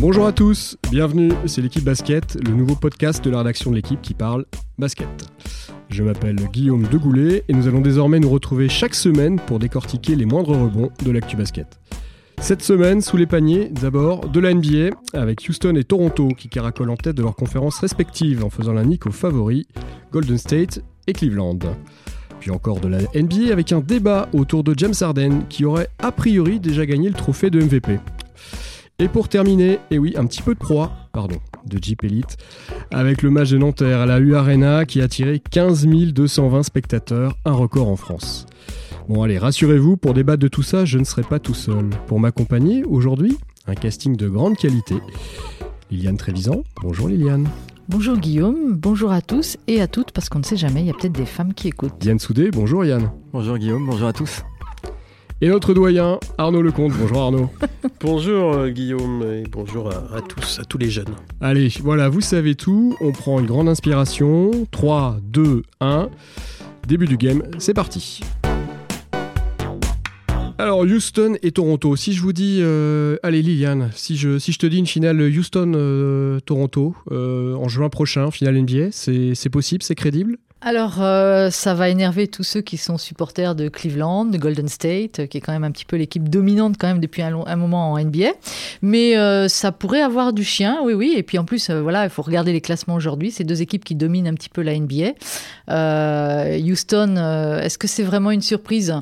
Bonjour à tous, bienvenue, c'est l'équipe basket, le nouveau podcast de la rédaction de l'équipe qui parle basket. Je m'appelle Guillaume Degoulet et nous allons désormais nous retrouver chaque semaine pour décortiquer les moindres rebonds de l'actu basket. Cette semaine, sous les paniers, d'abord de la NBA, avec Houston et Toronto qui caracolent en tête de leurs conférences respectives en faisant la nique aux favoris, Golden State et Cleveland. Puis encore de la NBA avec un débat autour de James Harden qui aurait a priori déjà gagné le trophée de MVP. Et pour terminer, et oui, un petit peu de proie, pardon, de Jeep Elite, avec le match de Nanterre à la U Arena qui a attiré 15 220 spectateurs, un record en France. Bon allez, rassurez-vous, pour débattre de tout ça, je ne serai pas tout seul. Pour m'accompagner, aujourd'hui, un casting de grande qualité. Liliane Trévisan, bonjour Liliane. Bonjour Guillaume, bonjour à tous et à toutes, parce qu'on ne sait jamais, il y a peut-être des femmes qui écoutent. Yann Soudé, bonjour Yann. Bonjour Guillaume, bonjour à tous. Et notre doyen, Arnaud Lecomte. Bonjour Arnaud. bonjour euh, Guillaume et bonjour à, tous, à tous les jeunes. Allez, voilà, vous savez tout. On prend une grande inspiration. 3, 2, 1. Début du game, c'est parti. Alors Houston et Toronto. Si je vous dis, euh, allez Liliane, si je, si je te dis une finale Houston-Toronto euh, en juin prochain, finale NBA, c'est possible, c'est crédible? Alors, euh, ça va énerver tous ceux qui sont supporters de Cleveland, de Golden State, qui est quand même un petit peu l'équipe dominante quand même depuis un, moment en NBA. Mais euh, ça pourrait avoir du chien, oui, oui. Et puis en plus, euh, voilà, il faut regarder les classements aujourd'hui. C'est deux équipes qui dominent un petit peu la NBA. Houston, est-ce que c'est vraiment une surprise?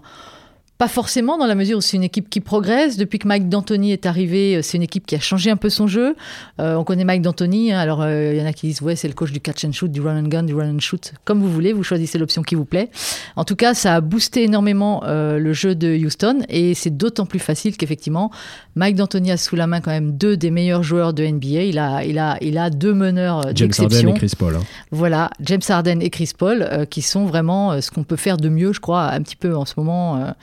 Pas forcément, dans la mesure où c'est une équipe qui progresse. Depuis que Mike D'Antoni est arrivé, euh, c'est une équipe qui a changé un peu son jeu. Euh, on connaît Mike D'Antoni, hein, alors euh, il y en a qui disent ouais, c'est le coach du catch and shoot, du run and gun, du run and shoot, comme vous voulez, vous choisissez l'option qui vous plaît. En tout cas, ça a boosté énormément le jeu de Houston et c'est d'autant plus facile qu'effectivement, Mike D'Antoni a sous la main quand même deux des meilleurs joueurs de NBA. Il a, il a, il a deux meneurs James Harden et Chris Paul. Hein. Voilà, James Harden et Chris Paul, qui sont vraiment ce qu'on peut faire de mieux, je crois, un petit peu en ce moment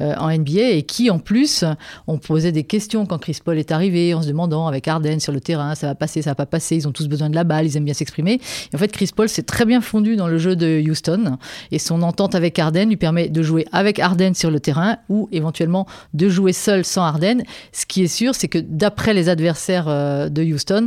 en NBA et qui, en plus, ont posé des questions quand Chris Paul est arrivé en se demandant avec Arden sur le terrain, ça va passer, ça va pas passer, ils ont tous besoin de la balle, ils aiment bien s'exprimer. en fait, Chris Paul s'est très bien fondu dans le jeu de Houston et son entente avec Arden lui permet de jouer avec Arden sur le terrain ou éventuellement de jouer seul sans Arden. Ce qui est sûr, c'est que d'après les adversaires euh, de Houston,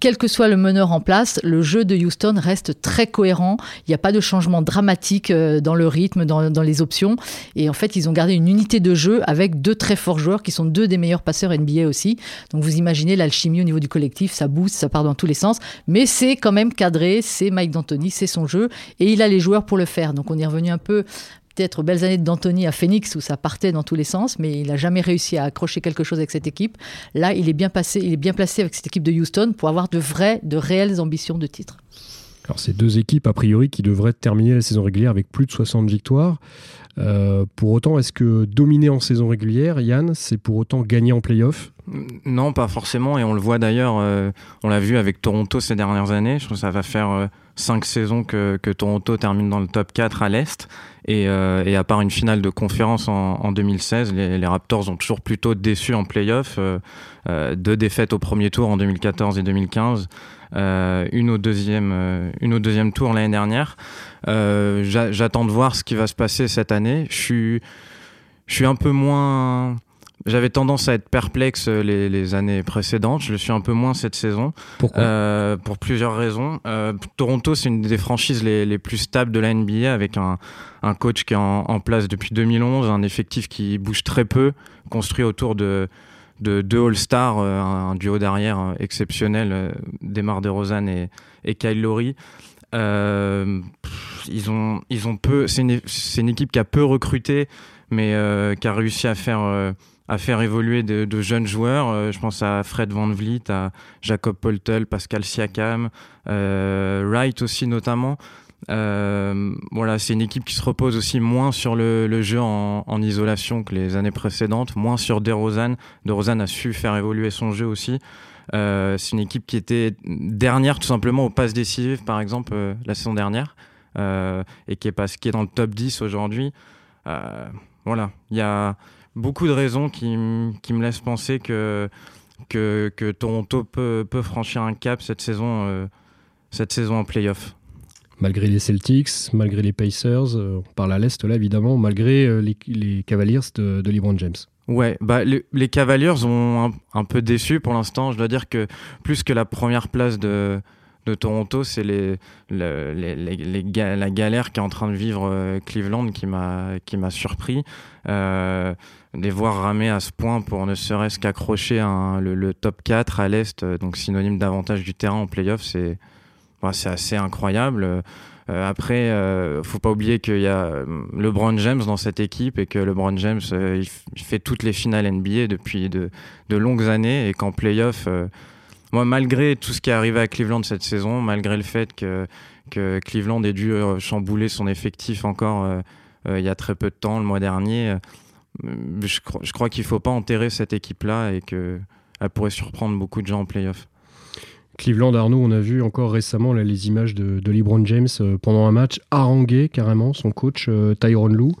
quel que soit le meneur en place, le jeu de Houston reste très cohérent. Il n'y a pas de changement dramatique euh, dans le rythme, dans, les options. Et en fait, ils ont gardé une unité de jeu avec deux très forts joueurs qui sont deux des meilleurs passeurs NBA aussi. Donc vous imaginez l'alchimie au niveau du collectif, ça booste, ça part dans tous les sens. Mais c'est quand même cadré, c'est Mike D'Antoni, c'est son jeu. Et il a les joueurs pour le faire. Donc on est revenu un peu peut-être belles années d'Anthony à Phoenix où ça partait dans tous les sens, mais il n'a jamais réussi à accrocher quelque chose avec cette équipe. Là, il est bien passé, il est bien placé avec cette équipe de Houston pour avoir de vraies, de réelles ambitions de titre. Alors, c'est deux équipes a priori qui devraient terminer la saison régulière avec plus de 60 victoires. Euh, pour autant, est-ce que dominer en saison régulière, Yann, c'est pour autant gagner en playoff? Non, pas forcément. Et on le voit d'ailleurs, euh, on l'a vu avec Toronto ces dernières années. Je trouve que ça va faire euh, cinq saisons que, que, Toronto termine dans le top 4 à l'Est. Et, euh, et, à part une finale de conférence en, en 2016, les, les, Raptors ont toujours plutôt déçu en playoff. Deux défaites au premier tour en 2014 et 2015, euh, une, au deuxième, euh, une au deuxième tour l'année dernière. J'attends de voir ce qui va se passer cette année. Je suis, je suis un peu moins j'avais tendance à être perplexe euh, les, les, années précédentes. Je le suis un peu moins cette saison. Pourquoi? Euh, Pour plusieurs raisons. Euh, Toronto, c'est une des franchises les, les, plus stables de la NBA avec un, un coach qui est en, en, place depuis 2011, un effectif qui bouge très peu, construit autour de, de deux All-Stars, euh, un, duo d'arrière euh, exceptionnel, Demar DeRozan et, et Kyle Lowry. Euh, ils ont, ils ont. C'est une, équipe qui a peu recruté, mais euh, qui a réussi à faire euh, à faire évoluer de, de jeunes joueurs. Euh, je pense à Fred Van Vliet, à Jacob Poltel, Pascal Siakam, euh, Wright aussi notamment. Euh, voilà, c'est une équipe qui se repose aussi moins sur le, jeu en, isolation que les années précédentes, moins sur DeRozan. DeRozan a su faire évoluer son jeu aussi. Euh, c'est une équipe qui était dernière tout simplement aux passes décisives, par exemple, euh, la saison dernière, et qui est, pas, qui est dans le top 10 aujourd'hui. Voilà, il y a beaucoup de raisons qui, qui me laissent penser que, que, Toronto peut, peut, franchir un cap cette saison, cette saison en playoff. Malgré les Celtics, malgré les Pacers, euh, on parle à l'Est là évidemment, malgré euh, les, Cavaliers de, de LeBron James. Ouais, bah, les, Cavaliers ont un, peu déçu pour l'instant. Je dois dire que plus que la première place de, Toronto, c'est la galère qu'est en train de vivre euh, Cleveland qui m'a surpris. Les voir ramer à ce point pour ne serait-ce qu'accrocher le, le, top 4 à l'Est, donc synonyme d'avantage du terrain en playoff, c'est c'est assez incroyable. Euh, après, euh, faut pas oublier qu'il y a euh, LeBron James dans cette équipe et que LeBron James il, fait toutes les finales NBA depuis de, longues années et qu'en playoff, moi malgré tout ce qui est arrivé à Cleveland cette saison, malgré le fait que, Cleveland ait dû chambouler son effectif encore il y a très peu de temps, le mois dernier, je, je crois qu'il faut pas enterrer cette équipe-là et qu'elle pourrait surprendre beaucoup de gens en playoff. Cleveland, Arnaud, on a vu encore récemment les images de, LeBron James euh, pendant un match haranguer carrément son coach euh, Tyron Lue.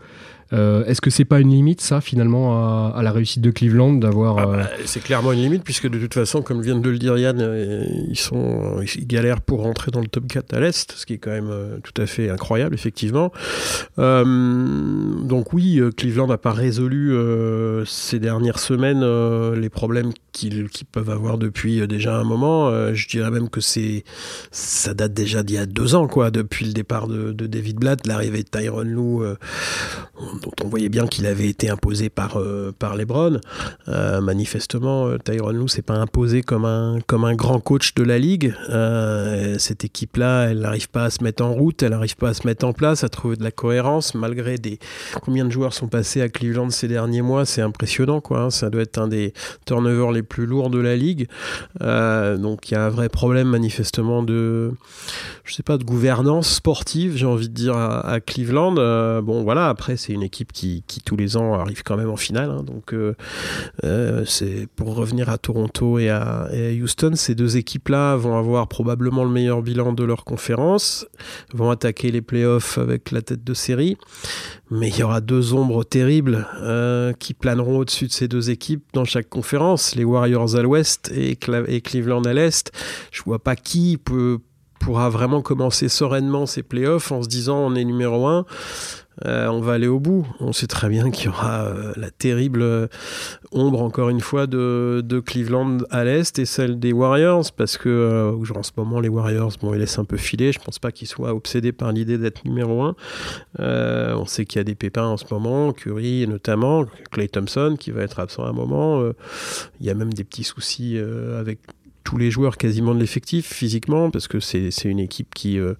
Euh, est-ce que c'est pas une limite, ça, finalement, à, la réussite de Cleveland d'avoir. Ah bah, c'est clairement une limite, puisque de toute façon, comme vient de le dire Yann, ils, sont, ils galèrent pour rentrer dans le top 4 à l'Est, ce qui est quand même tout à fait incroyable, effectivement. donc, oui, Cleveland n'a pas résolu ces dernières semaines les problèmes qu'ils peuvent avoir depuis déjà un moment. je dirais même que c'est ça date déjà d'il y a deux ans, quoi, depuis le départ de, David Blatt, l'arrivée de Tyron Lou dont on voyait bien qu'il avait été imposé par, euh, par Lebron. Euh, manifestement, euh, Tyron Lue s'est pas imposé comme un, comme un grand coach de la ligue. cette équipe-là, elle n'arrive pas à se mettre en route, elle n'arrive pas à se mettre en place, à trouver de la cohérence, malgré des... Combien de joueurs sont passés à Cleveland ces derniers mois C'est impressionnant, quoi. Hein. Ça doit être un des turnovers les plus lourds de la ligue. donc il y a un vrai problème, manifestement, de... Je sais pas, de gouvernance sportive, j'ai envie de dire, à, à Cleveland. bon, voilà, après, c'est une équipe qui, tous les ans arrive quand même en finale. Hein. donc, euh, euh, c'est pour revenir à Toronto et à, Houston, ces deux équipes-là vont avoir probablement le meilleur bilan de leur conférence, vont attaquer les playoffs avec la tête de série. Mais il y aura deux ombres terribles euh, qui planeront au-dessus de ces deux équipes dans chaque conférence, les Warriors à l'ouest et, Cleveland à l'est. Je vois pas qui pourra vraiment commencer sereinement ses playoffs en se disant on est numéro un. Euh, on va aller au bout. On sait très bien qu'il y aura euh, la terrible euh, ombre, encore une fois, de, Cleveland à l'Est et celle des Warriors, parce que en ce moment, les Warriors, bon, ils laissent un peu filer. Je pense pas qu'ils soient obsédés par l'idée d'être numéro un. on sait qu'il y a des pépins en ce moment, Curry notamment, Clay Thompson qui va être absent à un moment. Il y a même des petits soucis avec tous les joueurs quasiment de l'effectif physiquement, parce que c'est une équipe qui, euh,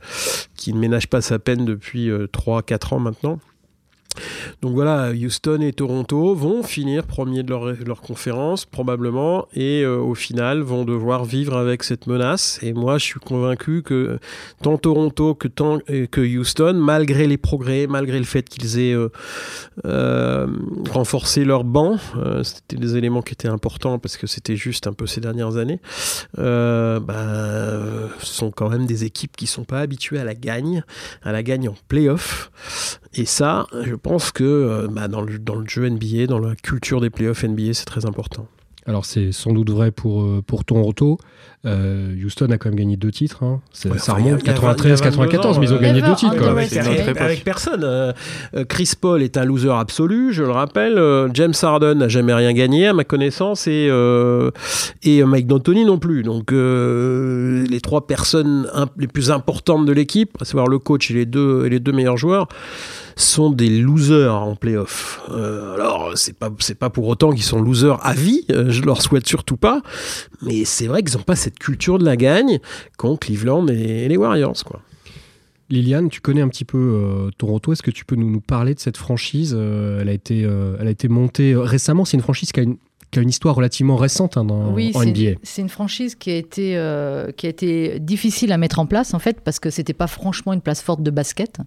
qui ne ménage pas sa peine depuis 3-4 euh, ans maintenant. Donc voilà, Houston et Toronto vont finir premiers de leur, conférence probablement et euh, au final vont devoir vivre avec cette menace. Et moi, je suis convaincu que tant Toronto que, que Houston, malgré les progrès, malgré le fait qu'ils aient euh, euh, renforcé leur banc, c'était des éléments qui étaient importants parce que c'était juste un peu ces dernières années, bah, sont quand même des équipes qui sont pas habituées à la gagne, à la gagne en playoff. Et ça, je pense que euh, bah, dans, le, dans le jeu NBA, dans la culture des playoffs NBA, c'est très important. Alors c'est sans doute vrai pour, euh, pour Toronto. Euh, Houston a quand même gagné deux titres. Hein. ça remonte 93-94, mais ils ont gagné deux titres. avec, personne. Chris Paul est un loser absolu, je le rappelle. James Harden n'a jamais rien gagné, à ma connaissance, et, et Mike D'Antoni non plus. Donc les trois personnes les plus importantes de l'équipe, à savoir le coach et les deux, et les deux meilleurs joueurs, sont des losers en playoff. Euh, alors, c'est pas, c'est pas pour autant qu'ils sont losers à vie, euh, je leur souhaite surtout pas, mais c'est vrai qu'ils n'ont pas cette culture de la gagne qu'ont Cleveland et, les Warriors, quoi. Liliane, tu connais un petit peu euh, Toronto. Est-ce que tu peux nous, nous, parler de cette franchise? Elle, a été, elle a été montée récemment. C'est une franchise qui a une qui a une histoire relativement récente hein, dans, oui, en NBA. C'est une franchise qui a, été, euh, qui a été difficile à mettre en place, en fait, parce que c'était pas franchement une place forte de basket.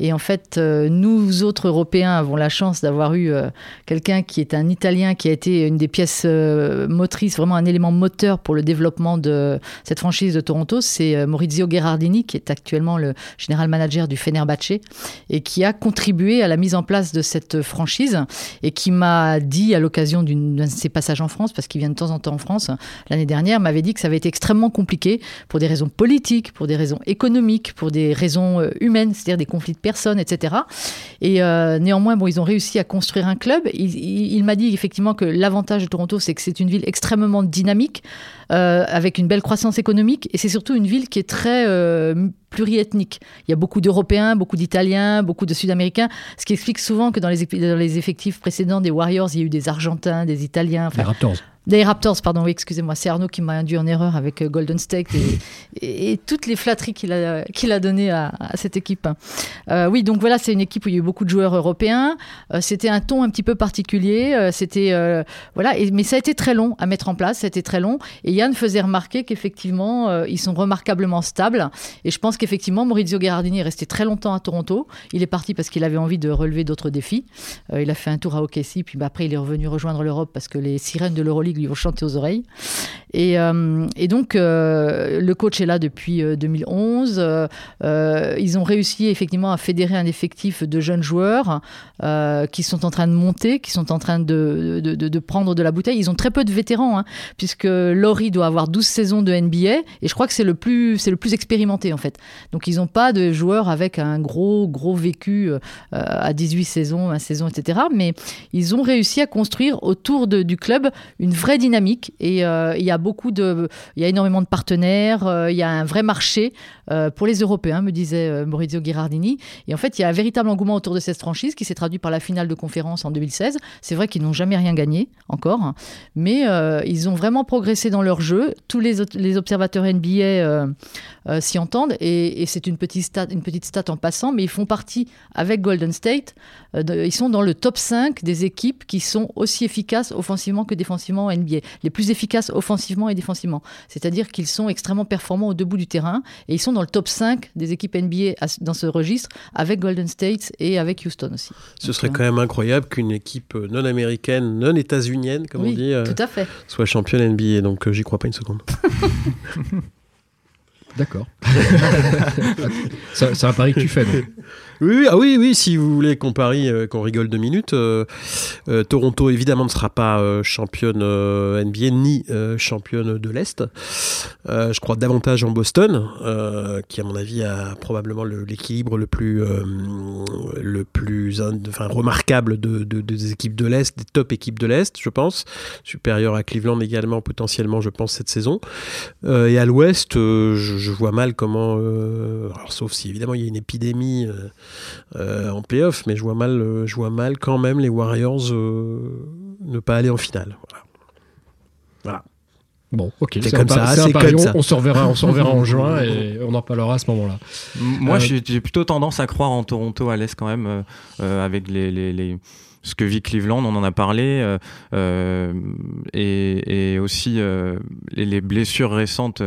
Et en fait, euh, nous autres Européens avons la chance d'avoir eu euh, quelqu'un qui est un Italien, qui a été une des pièces motrices, vraiment un élément moteur pour le développement de cette franchise de Toronto. C'est Maurizio Gherardini, qui est actuellement le général manager du Fenerbahce, et qui a contribué à la mise en place de cette franchise, et qui m'a dit à l'occasion d'une ses passages en France, parce qu'il vient de temps en temps en France, l'année dernière, m'avait dit que ça avait été extrêmement compliqué pour des raisons politiques, pour des raisons économiques, pour des raisons euh, humaines, c'est-à-dire des conflits de personnes, etc. Et euh, néanmoins, bon, ils ont réussi à construire un club. Il, m'a dit effectivement que l'avantage de Toronto, c'est que c'est une ville extrêmement dynamique, euh, avec une belle croissance économique, et c'est surtout une ville qui est très pluriethnique. Il y a beaucoup d'Européens, beaucoup d'Italiens, beaucoup de Sud-Américains, ce qui explique souvent que dans les, dans les, effectifs précédents des Warriors, il y a eu des Argentins, des Italiens. les Raptors. Des Raptors, pardon, oui, excusez-moi, c'est Arnaud qui m'a induit en erreur avec euh, Golden State et, toutes les flatteries qu'il a, qu'il a données à, cette équipe. Euh, oui, donc voilà, c'est une équipe où il y a eu beaucoup de joueurs européens. Euh, c'était un ton un petit peu particulier. c'était voilà, mais ça a été très long à mettre en place. Ça a été très long. Et Yann faisait remarquer qu'effectivement, ils sont remarquablement stables. Et je pense qu'effectivement, Maurizio Gherardini est resté très longtemps à Toronto. Il est parti parce qu'il avait envie de relever d'autres défis. il a fait un tour à OKC, puis bah, après il est revenu rejoindre l'Europe parce que les sirènes de l'Euroleague lui vont chanter aux oreilles. Et, euh, et donc, euh, le coach est là depuis 2011. Euh, ils ont réussi effectivement à fédérer un effectif de jeunes joueurs qui sont en train de monter, qui sont en train de, de, prendre de la bouteille. Ils ont très peu de vétérans, hein, puisque Laurie doit avoir 12 saisons de NBA, et je crois que c'est le plus, le plus expérimenté en fait. Donc, ils n'ont pas de joueurs avec un gros, gros vécu à 18 saisons, 1 saison, etc. Mais ils ont réussi à construire autour du club une vraie vraie dynamique et euh, il y a beaucoup de, il y a énormément de partenaires, euh, il y a un vrai marché euh, pour les Européens, me disait Maurizio Ghirardini. Et en fait, il y a un véritable engouement autour de cette franchise qui s'est traduit par la finale de conférence en 2016. C'est vrai qu'ils n'ont jamais rien gagné encore, mais ils ont vraiment progressé dans leur jeu. Tous les, observateurs NBA s'y entendent et, c'est une petite stat, une petite stat en passant, mais ils font partie avec Golden State. Ils sont dans le top 5 des équipes qui sont aussi efficaces offensivement que défensivement NBA, les plus efficaces offensivement et défensivement. C'est-à-dire qu'ils sont extrêmement performants au debout du terrain et ils sont dans le top 5 des équipes NBA dans ce registre avec Golden State et avec Houston aussi. Ce serait quand même incroyable qu'une équipe non américaine, non états-unienne, comme on dit, euh, tout à fait. soit championne NBA. Donc euh, j'y crois pas une seconde. D'accord. c'est un pari que tu fais. Oui, ah oui, oui, si vous voulez qu'on parie, euh, qu'on rigole deux minutes, euh, euh, Toronto évidemment ne sera pas championne NBA ni championne de l'Est. je crois davantage en Boston, qui à mon avis a probablement l'équilibre le, plus, remarquable de, des équipes de l'Est, des top équipes de l'Est, je pense, supérieur à Cleveland également potentiellement, je pense, cette saison. et à l'Ouest, vois mal comment, alors, sauf si évidemment il y a une épidémie euh, en playoff, mais je vois mal, euh, je vois mal quand même les Warriors euh, ne pas aller en finale. Voilà. Bon, ok, c'est comme, ça, c'est comme ça. On se reverra, on se reverra en juin et on en parlera à ce moment-là. Moi, j'ai plutôt tendance à croire en Toronto à l'Est quand même, avec les, les, les, ce que vit Cleveland, on en a parlé, et, et, aussi les, blessures récentes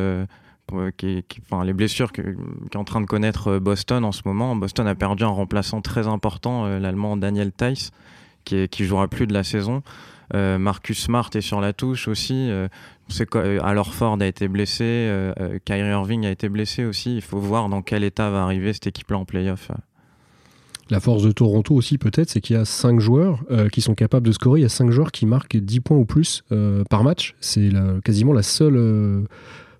euh, les blessures qu'est en train de connaître euh, Boston en ce moment. Boston a perdu un remplaçant très important, euh, l'allemand Daniel Theiss, qui, qui jouera plus de la saison. Marcus Smart est sur la touche aussi. sait alors Ford a été blessé, Kyrie Irving a été blessé aussi. Il faut voir dans quel état va arriver cette équipe-là en playoff. La force de Toronto aussi peut-être, c'est qu'il y a 5 joueurs qui sont capables de scorer. Il y a 5 joueurs qui marquent 10 points ou plus par match. C'est quasiment la seule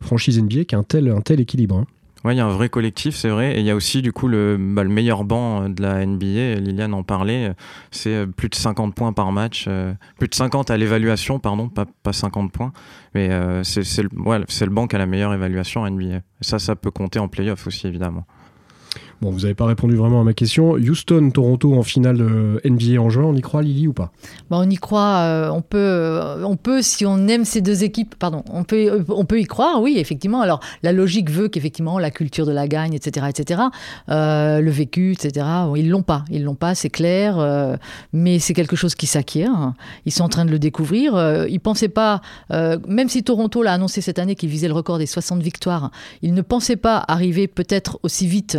franchise NBA qui a un tel, un tel équilibre. Hein. Oui, il y a un vrai collectif, c'est vrai. Et il y a aussi, du coup, le, bah, le meilleur banc de la NBA. Liliane en parlait. C'est euh, plus de 50 points par match. Euh, plus de 50 à l'évaluation, pardon, pas, pas 50 points. Mais euh, c'est le, ouais, le banc qui a la meilleure évaluation NBA. Et ça, ça peut compter en playoff aussi, évidemment. Bon, vous n'avez pas répondu vraiment à ma question. Houston, Toronto en finale euh, NBA en juin, on y croit, Lily, ou pas? Bon, On y croit. Euh, on, peut, euh, on peut, si on aime ces deux équipes, pardon, on peut, on peut y croire, oui, effectivement. Alors, la logique veut qu'effectivement, la culture de la gagne, etc., etc., le vécu, etc., ils l'ont pas. Ils l'ont pas, c'est clair. mais c'est quelque chose qui s'acquiert. Ils sont en train de le découvrir. ils pensaient pas, même si Toronto l'a annoncé cette année qu'il visait le record des 60 victoires, ils ne pensaient pas arriver peut-être aussi vite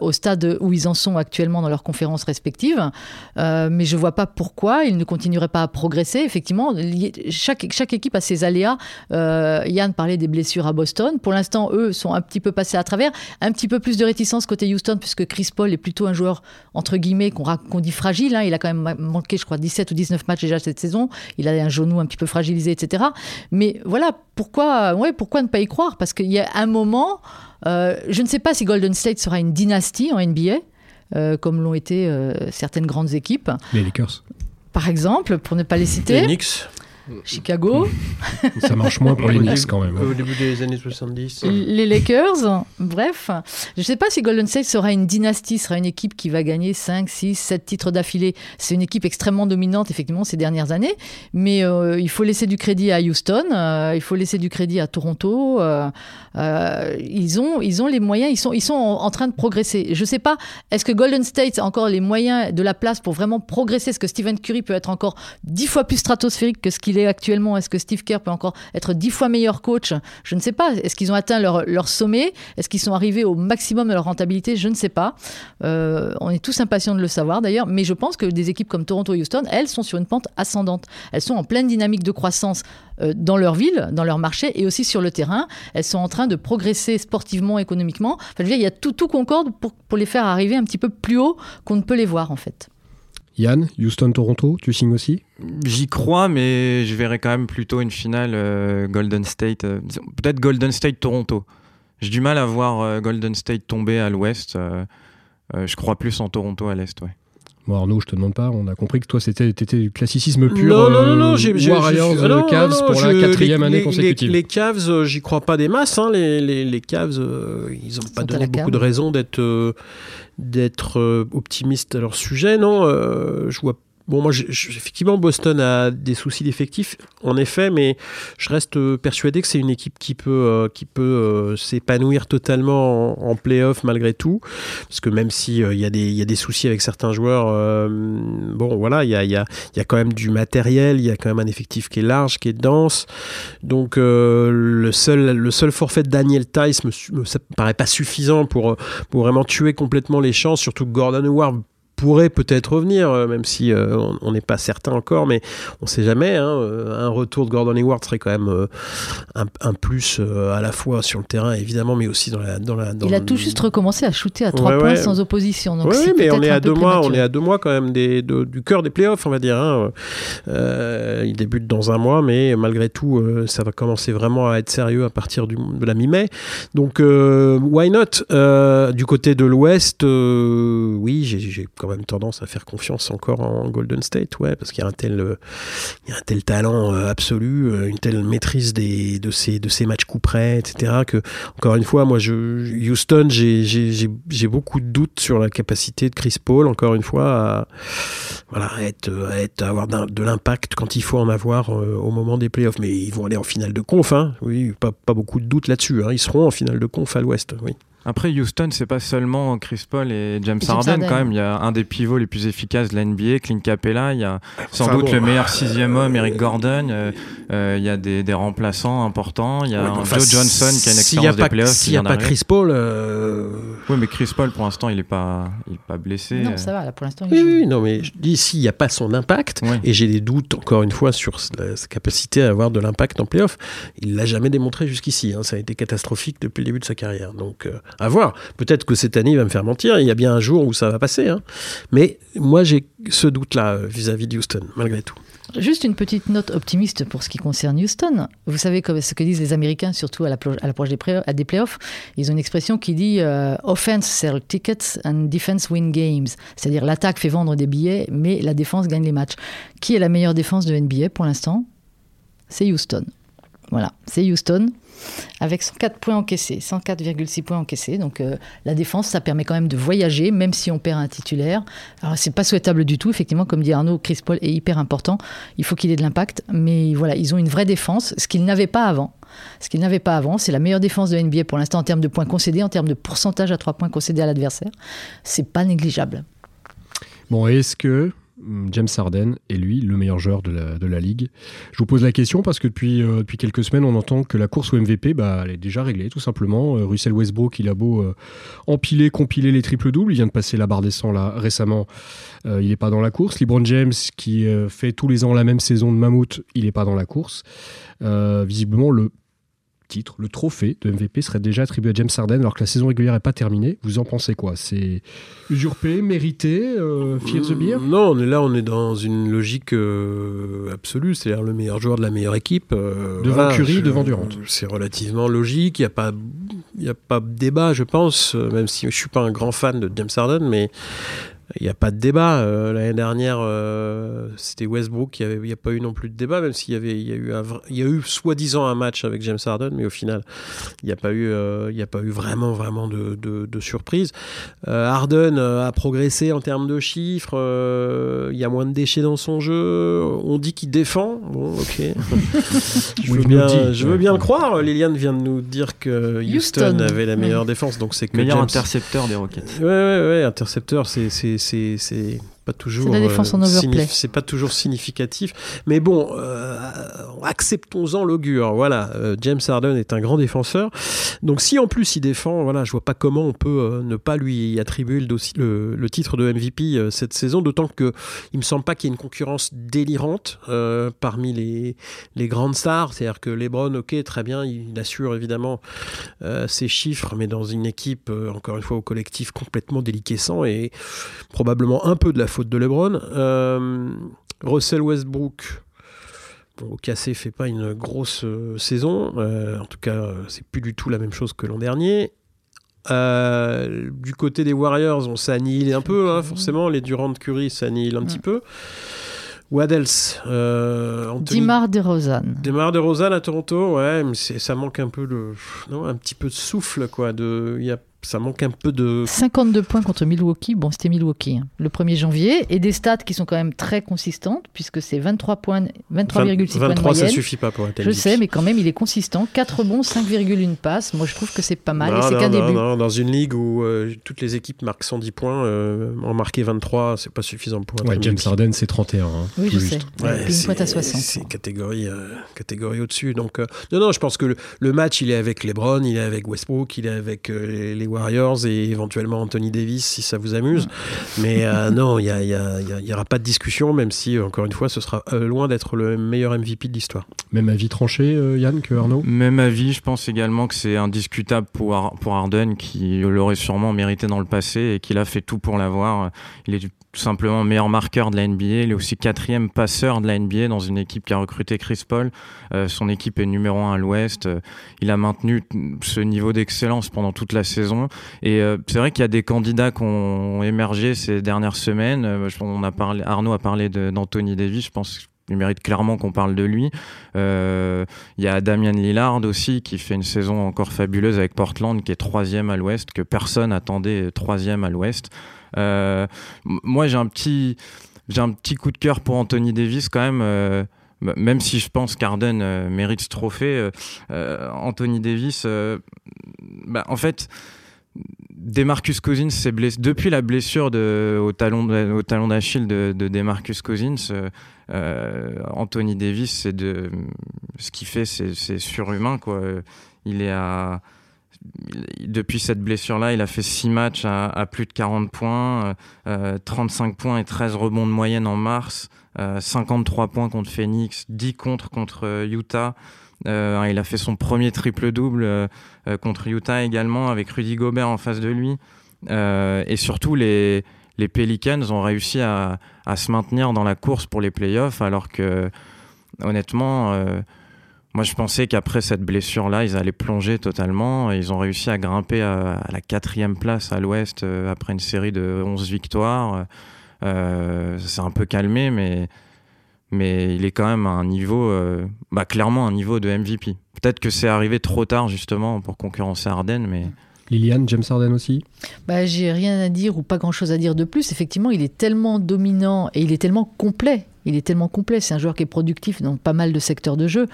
au stade où ils en sont actuellement dans leurs conférences respectives. Euh, mais je ne vois pas pourquoi ils ne continueraient pas à progresser. Effectivement, chaque, chaque équipe a ses aléas. Euh, Yann parlait des blessures à Boston. Pour l'instant, eux sont un petit peu passés à travers. Un petit peu plus de réticence côté Houston, puisque Chris Paul est plutôt un joueur, entre guillemets, qu'on dit fragile. Hein. Il a quand même manqué, je crois, 17 ou 19 matchs déjà cette saison. Il a un genou un petit peu fragilisé, etc. Mais voilà, pourquoi, ouais, pourquoi ne pas y croire? Parce qu'il y a un moment, euh, je ne sais pas si Golden State sera une dynastie en NBA, euh, comme l'ont été euh, certaines grandes équipes. Les Lakers. Par exemple, pour ne pas les citer. Les Knicks. Chicago. Ça marche moins pour les Knicks quand même. Hein. Au début des années 70. Les Lakers, bref. Je ne sais pas si Golden State sera une dynastie, sera une équipe qui va gagner 5, 6, 7 titres d'affilée. C'est une équipe extrêmement dominante, effectivement, ces dernières années. Mais euh, il faut laisser du crédit à Houston, euh, il faut laisser du crédit à Toronto. Euh, ils, ont, ils ont les moyens, ils sont, ils sont en, train de progresser. Je ne sais pas, est-ce que Golden State a encore les moyens de la place pour vraiment progresser? Est-ce que Stephen Curry peut être encore 10 fois plus stratosphérique que ce qu'il est actuellement Est-ce que Steve Kerr peut encore être dix fois meilleur coach? Je ne sais pas. Est-ce qu'ils ont atteint leur, leur sommet? Est-ce qu'ils sont arrivés au maximum de leur rentabilité? Je ne sais pas. Euh, on est tous impatients de le savoir d'ailleurs, mais je pense que des équipes comme Toronto et Houston, elles sont sur une pente ascendante. Elles sont en pleine dynamique de croissance euh, dans leur ville, dans leur marché et aussi sur le terrain. Elles sont en train de progresser sportivement, économiquement. Enfin, il y a tout, tout concorde pour, pour les faire arriver un petit peu plus haut qu'on ne peut les voir en fait. Yann, Houston-Toronto, tu signes aussi? J'y crois, mais je verrais quand même plutôt une finale euh, Golden State. Euh, peut-être Golden State-Toronto. J'ai du mal à voir euh, Golden State tomber à l'ouest. je crois plus en Toronto à l'est, ouais. Bon Arnaud, je te demande pas, on a compris que toi c'était du classicisme pur. Non, non, non, non j'ai Warriors non, Cavs pour la quatrième année consécutive. Les, Cavs, j'y crois pas des masses. Hein, les, les, les, Cavs, ils n'ont pas donné beaucoup de raisons d'être d'être euh, optimiste à leur sujet. Non, euh, je vois Bon, moi, effectivement, Boston a des soucis d'effectifs, en effet, mais je reste euh, persuadé que c'est une équipe qui peut, euh, peut euh, s'épanouir totalement en, playoff malgré tout. Parce que même s'il il y, y a des soucis avec certains joueurs, bon, voilà, il y a, y, a, y a quand même du matériel, il y a quand même un effectif qui est large, qui est dense. Donc, le, seul, le seul forfait de Daniel Tice me, ça me paraît pas suffisant pour, vraiment tuer complètement les chances, surtout que Gordon Hayward pourrait peut-être revenir, euh, même si euh, on n'est pas certain encore, mais on ne sait jamais. Hein, euh, un retour de Gordon Hayward serait quand même un, plus à la fois sur le terrain, évidemment, mais aussi dans la. Dans la il a tout juste recommencé à shooter à trois points sans opposition. oui, mais on est à deux mois, on est à deux mois quand même des, du cœur des playoffs, on va dire. Hein. il débute dans un mois, mais malgré tout, ça va commencer vraiment à être sérieux à partir du, de la mi-mai. Donc, why not? Du côté de l'Ouest, oui, j'ai quand même tendance à faire confiance encore en Golden State, ouais, parce qu'il y a un tel, euh, il y a un tel talent euh, absolu, euh, une telle maîtrise des, de ces, de ces matchs coup près, etc. Que encore une fois, moi, je, Houston, j'ai beaucoup de doutes sur la capacité de Chris Paul, encore une fois, à, voilà, être, être, avoir de l'impact quand il faut en avoir au moment des playoffs. Mais ils vont aller en finale de conf, hein. oui, pas, pas beaucoup de doutes là-dessus. Hein. Ils seront en finale de conf à l'Ouest, oui. Après, Houston, c'est pas seulement Chris Paul et James, Harden, quand même. Il y a un des pivots les plus efficaces de la NBA, Clint Capella. Il y a sans doute le meilleur sixième homme, Eric Gordon. Euh, euh, il y a des, des, remplaçants importants. Il y a Joe Johnson qui a une expérience des playoffs. S'il n'y a pas Chris Paul. Euh, oui, mais Chris Paul, pour l'instant, il n'est pas, il est pas blessé. Non, ça va, là, pour l'instant, il oui, Oui, non, mais je dis s'il n'y a pas son impact, et j'ai des doutes, encore une fois, sur sa capacité à avoir de l'impact en playoff. Il l'a jamais démontré jusqu'ici. Hein. Ça a été catastrophique depuis le début de sa carrière. Donc, à voir. Peut-être que cette année il va me faire mentir. Il y a bien un jour où ça va passer. Hein. Mais moi, j'ai ce doute-là euh, vis-à-vis de Houston, malgré tout. Juste une petite note optimiste pour ce qui concerne Houston. Vous savez ce que disent les Américains, surtout à l'approche des, des playoffs. Ils ont une expression qui dit euh, Offense sell tickets and defense win games. C'est-à-dire l'attaque fait vendre des billets, mais la défense gagne les matchs. Qui est la meilleure défense de NBA pour l'instant? C'est Houston. Voilà, c'est Houston avec 104 points encaissés, 104,6 points encaissés. Donc euh, la défense, ça permet quand même de voyager, même si on perd un titulaire. Alors c'est pas souhaitable du tout, effectivement, comme dit Arnaud, Chris Paul est hyper important. Il faut qu'il ait de l'impact, mais voilà, ils ont une vraie défense, ce qu'ils n'avaient pas avant. Ce qu'ils n'avaient pas avant, c'est la meilleure défense de NBA pour l'instant en termes de points concédés, en termes de pourcentage à 3 points concédés à l'adversaire. C'est pas négligeable. Bon, est-ce que James Harden est lui le meilleur joueur de la, de ligue. Je vous pose la question parce que depuis, euh, quelques semaines, on entend que la course au MVP, bah, elle est déjà réglée, tout simplement. Euh, Russell Westbrook, il a beau euh, empiler, compiler les triples-doubles, il vient de passer la barre des 100 là, récemment, il n'est pas dans la course. LeBron James, qui fait tous les ans la même saison de mammouth, il n'est pas dans la course. Visiblement, le titre, le trophée de MVP serait déjà attribué à James Harden alors que la saison régulière n'est pas terminée. Vous en pensez quoi? C'est usurpé, mérité, euh, Fear the Beer Non, on est là, on est dans une logique euh, absolue, c'est-à-dire le meilleur joueur de la meilleure équipe. euh, Devant Curry, devant Durant. C'est relativement logique, il n'y a, pas- y a pas de débat, je pense, euh, même si je suis pas un grand fan de James Harden, mais il n'y a pas de débat. Euh, L'année dernière, euh, c'était Westbrook, il n'y a pas eu non plus de débat, même s'il y, avait, il y a eu, un vra- il y a eu soi-disant un match avec James Harden, mais au final, il n'y a, pas eu, euh, il y a pas eu vraiment, vraiment de, de- de surprise. Euh, Harden a progressé en termes de chiffres, euh, il y a moins de déchets dans son jeu, on dit qu'il défend, bon ok. je veux bien, je veux bien le croire, Liliane vient de nous dire que Houston, Houston. avait la meilleure défense, donc c'est que Meilleur James- intercepteur des Rockets. Ouais, ouais, ouais, intercepteur, c'est, c'est, pas toujours. C'est la défense en euh, overplay. C'est pas toujours significatif. Mais bon, euh, acceptons-en l'augure. Voilà, euh, James Harden est un grand défenseur. Donc si en plus il défend, voilà, je vois pas comment on peut euh, ne pas lui attribuer le, dossi- le, le titre de MVP cette saison. D'autant que il me semble pas qu'il y ait une concurrence délirante parmi les, les grandes stars. C'est-à-dire que LeBron, ok, très bien, il assure évidemment ses chiffres, mais dans une équipe, encore une fois, au collectif complètement déliquescent et probablement un peu de la faute de LeBron. Euh, Russell Westbrook. Bon, au cassé fait pas une grosse euh, saison. Euh, en tout cas, c'est plus du tout la même chose que l'an dernier. Du côté des Warriors, on s'annihile un peu, hein, forcément. Les Durant Curry s'annihilent un petit peu. What else euh, Anthony- Dimar DeRozan. Démarre de Rosanne à Toronto, ouais, mais c'est- ça manque un peu de, non, un petit peu de souffle, quoi. De, il y a, ça manque un peu de. 52 points contre Milwaukee. Bon, c'était Milwaukee hein, le 1er janvier. Et des stats qui sont quand même très consistantes, puisque c'est 23 points, 23,6 points de 23, ça moyenne. suffit pas pour être Je sais, mais quand même, il est consistant. 4 bons, 5,1 passes. Moi, je trouve que c'est pas mal. Non, et c'est qu'un début. non, dans une ligue où euh, toutes les équipes marquent 110 points, euh, en marquer 23, c'est pas suffisant pour être Ouais, James. Harden, c'est 31. hein, Oui, je sais. juste. Ouais, une pointe à c'est- 60. C'est catégorie, euh, catégorie au-dessus. Donc, euh, non, non, je pense que le, le match, il est avec LeBron, il est avec Westbrook, il est avec euh, les, les Warriors et éventuellement Anthony Davis si ça vous amuse. Mais euh, non, il n'y aura pas de discussion, même si, encore une fois, ce sera euh, loin d'être le meilleur MVP de l'histoire. Même avis tranché, euh, Yann, que Arnaud? Même avis, je pense également que c'est indiscutable pour, Ar- pour Harden qui l'aurait sûrement mérité dans le passé et qu'il a fait tout pour l'avoir. Il est tout simplement meilleur marqueur de la NBA. Il est aussi quatrième passeur de la NBA dans une équipe qui a recruté Chris Paul. Euh, son équipe est numéro un à l'Ouest. Euh, il a maintenu ce niveau d'excellence pendant toute la saison. Et euh, c'est vrai qu'il y a des candidats qui ont émergé ces dernières semaines. Euh, on a parlé, Arnaud a parlé d'Anthony Davis. Je pense qu'il mérite clairement qu'on parle de lui. Euh, il y a Damian Lillard aussi qui fait une saison encore fabuleuse avec Portland, qui est troisième à l'Ouest, que personne attendait troisième à l'Ouest. Moi, j'ai un petit, un petit coup de cœur pour Anthony Davis quand même. même si je pense qu'Arden mérite ce trophée, Anthony Davis, bah, en fait, Demarcus Cousins depuis la blessure au talon d'Achille de, de Demarcus Cousins. euh, euh, Anthony Davis, de ce qu'il fait, c'est surhumain. Il est depuis cette blessure-là, il a fait 6 matchs à, plus de 40 points, euh, 35 points et 13 rebonds de moyenne en mars, euh, 53 points contre Phoenix, 10 contre contre euh, Utah. Euh, il a fait son premier triple-double euh, euh, contre Utah également, avec Rudy Gobert en face de lui. Et surtout, les, les Pelicans ont réussi à, à se maintenir dans la course pour les playoffs, alors que, honnêtement, moi je pensais qu'après cette blessure-là, ils allaient plonger totalement. Ils ont réussi à grimper à, à la quatrième place à l'ouest après une série de 11 victoires. S'est un peu calmé, mais, mais il est quand même à un niveau, euh, bah, clairement un niveau de MVP. Peut-être que c'est arrivé trop tard justement pour concurrencer Harden, mais Liliane, James Harden aussi? Bah, j'ai rien à dire ou pas grand chose à dire de plus. Effectivement, il est tellement dominant et il est tellement complet. Il est tellement complet. C'est un joueur qui est productif dans pas mal de secteurs de jeu.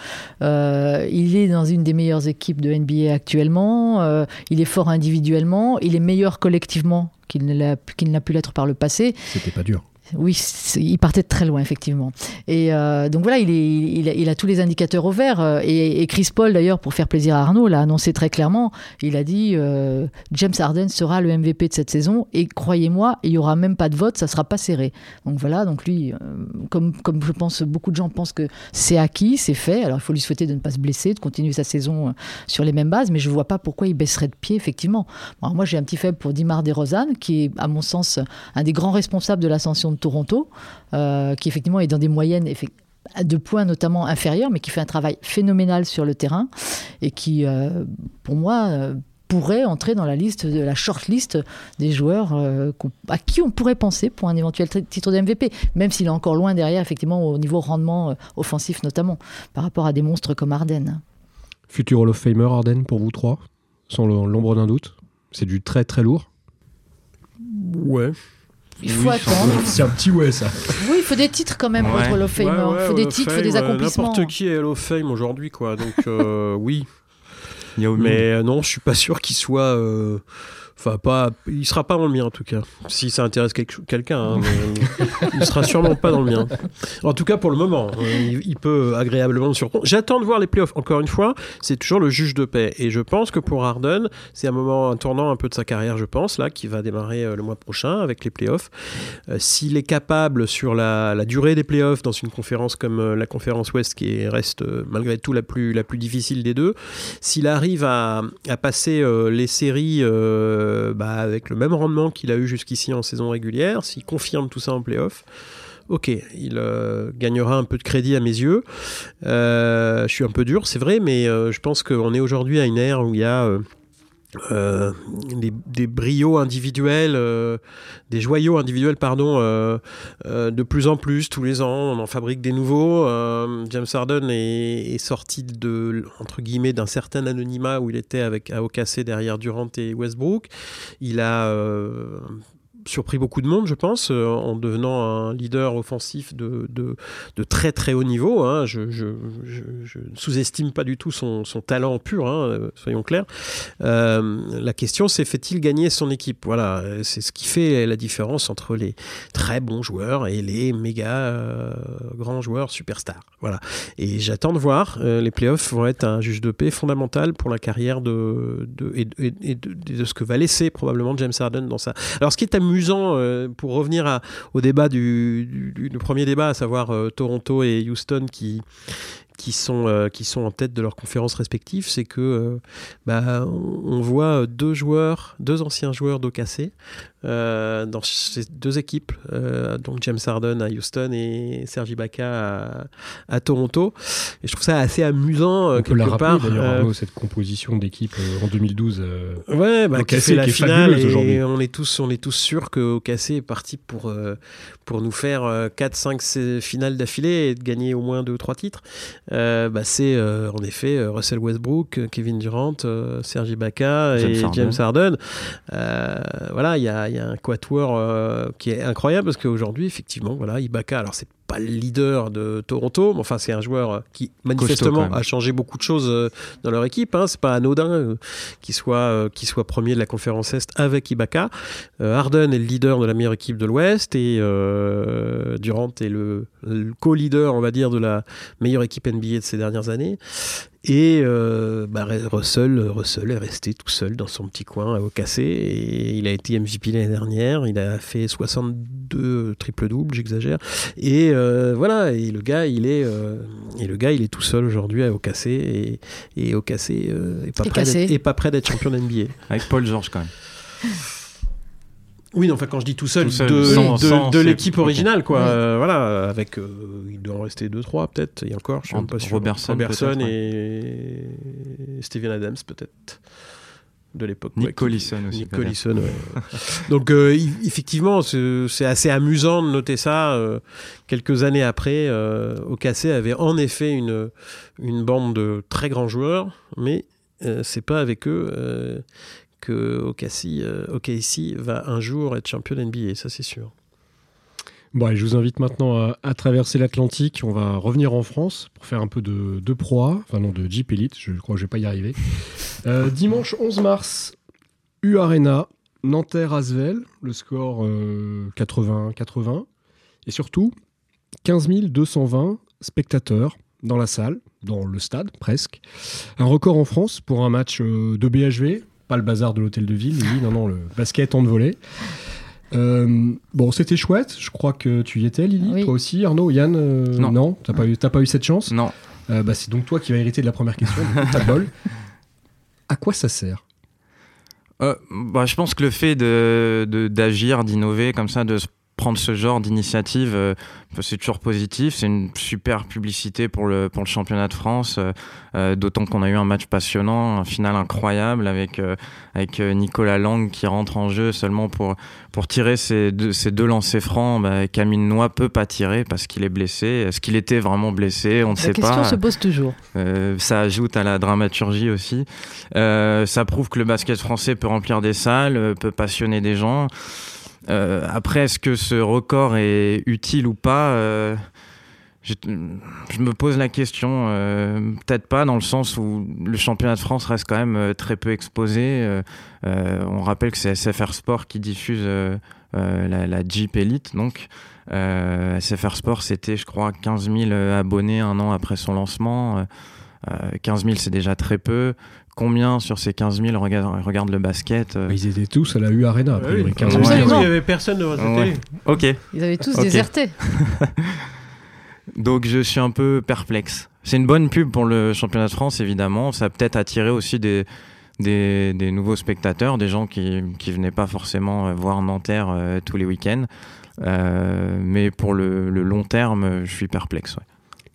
Euh, il est dans une des meilleures équipes de NBA actuellement. Euh, il est fort individuellement. Il est meilleur collectivement qu'il ne l'a qu'il n'a pu l'être par le passé. C'était pas dur. Oui, il partait de très loin, effectivement. Et euh, donc voilà, il, a, tous les indicateurs au vert. Euh, et, Chris Paul, d'ailleurs, pour faire plaisir à Arnaud, l'a annoncé très clairement. Il a dit euh, James Harden sera le MVP de cette saison. Et croyez-moi, il n'y aura même pas de vote, ça ne sera pas serré. Donc voilà, donc lui, comme, je pense, beaucoup de gens pensent que c'est acquis, c'est fait. Alors il faut lui souhaiter de ne pas se blesser, de continuer sa saison sur les mêmes bases. Mais je ne vois pas pourquoi il baisserait de pied, effectivement. moi, j'ai un petit faible pour Dimar DeRozan, qui est, à mon sens, un des grands responsables de l'ascension de Toronto, euh, qui effectivement est dans des moyennes de points notamment inférieurs, mais qui fait un travail phénoménal sur le terrain et qui, euh, pour moi, euh, pourrait entrer dans la liste de la shortlist des joueurs à qui on pourrait penser pour un éventuel titre de MVP, même s'il est encore loin derrière, effectivement, au niveau rendement offensif notamment, par rapport à des monstres comme Arden. Futur Hall of Famer Arden pour vous trois, sans l'ombre d'un doute. C'est du très très lourd? Ouais, il faut attendre. C'est un petit ouais, ça. Oui, il faut des titres quand même pour être Hall of Famer. il faut des titres, il faut des accomplissements. N'importe qui est Hall of Fame aujourd'hui, quoi. Donc, euh, oui. Mais non, je suis pas sûr qu'il soit. Euh, Enfin, pas, il sera pas dans le mien en tout cas. Si ça intéresse quelqu'un, hein, il sera sûrement pas dans le mien. En tout cas, pour le moment, hein, il, peut agréablement me surprendre. J'attends de voir les playoffs. Encore une fois, c'est toujours le juge de paix. Et je pense que pour Harden, c'est un moment, un tournant un peu de sa carrière, je pense, là, qui va démarrer euh, le mois prochain avec les playoffs. Euh, s'il est capable sur la, durée des playoffs dans une conférence comme euh, la conférence Ouest, qui reste malgré tout la plus, la plus difficile des deux, s'il arrive à passer les séries euh, bah, avec le même rendement qu'il a eu jusqu'ici en saison régulière, s'il confirme tout ça en playoff, ok, il euh, gagnera un peu de crédit à mes yeux. Euh, je suis un peu dur, c'est vrai, mais je pense qu'on est aujourd'hui à une ère où il y a euh, des, brillots individuels, euh, des joyaux individuels, pardon, euh, de plus en plus tous les ans. On en fabrique des nouveaux. James Harden est, sorti de entre guillemets d'un certain anonymat où il était avec AOKC derrière Durant et Westbrook. Il a surpris beaucoup de monde, je pense, euh, en devenant un leader offensif de, de, très très haut niveau. Hein. Je, ne sous-estime pas du tout son, talent pur, hein, euh, soyons clairs. Euh, la question, c'est fait-il gagner son équipe? Voilà, c'est ce qui fait la différence entre les très bons joueurs et les méga grands joueurs superstars. Voilà. Et j'attends de voir. les playoffs vont être un juge de paix fondamental pour la carrière de, de, de, ce que va laisser probablement James Harden dans ça. Alors, ce qui est amusant, euh, pour revenir au débat du, premier débat, à savoir euh, Toronto et Houston qui, qui sont, euh, qui sont en tête de leurs conférences respectives, c'est que bah, on voit deux joueurs, deux anciens joueurs d'OKC euh, dans ces deux équipes, euh, donc James Harden à Houston et Sergi Baca à, Toronto. Et je trouve ça assez amusant euh, On quelque peut part. Cette composition d'équipe en 2012. ouais, bah, qui la finale et on est tous, on est tous sûrs que est parti pour pour nous faire 4-5 finales d'affilée et de gagner au moins 2-3 titres. Bah, c'est en effet Russell Westbrook, Kevin Durant, Sergi Baca et James Harden. voilà, il y a y a un quatuor euh, qui est incroyable parce qu'aujourd'hui, effectivement, voilà, Ibaka, alors c'est pas le leader de Toronto, mais enfin c'est un joueur euh, qui manifestement a changé beaucoup de choses euh, dans leur équipe. Hein. C'est pas anodin euh, qu'il soit, soit premier de la conférence Est avec Ibaka. Harden est le leader de la meilleure équipe de l'Ouest et Durant est le, co-leader, on va dire, de la meilleure équipe NBA de ces dernières années. Et bah, Russell, Russell est resté tout seul dans son petit coin au cassé. Et il a été MVP l'année dernière. Il a fait 62 triple-double, j'exagère. Et euh, voilà, et le gars, il est, euh, et le gars, il est tout seul aujourd'hui à OKC et, et OKC euh, est, pas prêt pas prêt d'être champion NBA. Avec Paul George quand même. Oui, enfin quand je dis tout seul, de, de, l'équipe originale, quoi. voilà, avec, il doit en rester 2-3 peut-être, et encore, je suis même pas sûr. Robertson, Robertson et Steven Adams peut-être de l'époque. Nick Collison aussi. Nick Collison, Donc euh, effectivement, c'est assez amusant de noter ça. Euh, quelques années après, euh, OKC avait en effet une, une bande de très grands joueurs, mais euh, c'est pas avec eux que OKC, OKC va un jour être champion NBA, ça c'est sûr. Bon, je vous invite maintenant à, traverser l'Atlantique. On va revenir en France pour faire un peu de, proie, enfin non, de Jeep Elite. Je crois que je vais pas y arriver. Euh, dimanche 11 mars, U Arena, Nanterre Asvel, le score 80-80. Euh, Et surtout, 15 220 spectateurs dans la salle, dans le stade presque. Un record en France pour un match euh, de BHV, pas le bazar de l'hôtel de ville, non, non, le basket en de volée. Euh, bon, c'était chouette. Je crois que tu y étais, Lily. Oui. Toi aussi, Arnaud, Yann. euh, Non. t'as pas eu, t'as pas eu cette chance. Non. Euh, bah, c'est donc toi qui vas hériter de la première question. T'as bol. À quoi ça sert? Euh, bah, je pense que le fait de, de- d'agir, d'innover comme ça, de se prendre ce genre d'initiative, euh, c'est toujours positif. C'est une super publicité pour le, pour le championnat de France, euh, euh, d'autant qu'on a eu un match passionnant, un final incroyable avec, euh, avec Nicolas Lang qui rentre en jeu seulement pour, pour tirer ces deux, ces deux lancers francs. Bah, Camille Noix peut pas tirer parce qu'il est blessé. Est-ce qu'il était vraiment blessé? On ne La sait question pas. se pose toujours. Ça ajoute à la dramaturgie aussi. Ça prouve que le basket français peut remplir des salles, peut passionner des gens. Euh, après, est-ce que ce record est utile ou pas Euh, je, me pose la question. euh, Peut-être pas, dans le sens où le championnat de France reste quand même très peu exposé. On rappelle que c'est SFR Sport qui diffuse la, la Jeep Elite. Donc, SFR Sport, c'était, je crois, 15 000 abonnés un an après son lancement. Euh, euh, 15 000, c'est déjà très peu. Combien sur ces 15 000 regardent, regardent le basket euh, Ils étaient tous à la U Arena, a priori. Oui, 15 Ouais. 000. Absolument. il n'y avait personne devant sa Ouais. télé. Ok. Ils avaient tous déserté. Donc je suis un peu perplexe. C'est une bonne pub pour le championnat de France, évidemment. Ça a peut-être attiré aussi des, des, des nouveaux spectateurs, des gens qui qui venaient pas forcément euh, voir Nanterre euh, tous les week-ends. Euh, mais pour le, le long terme, je suis perplexe. ouais.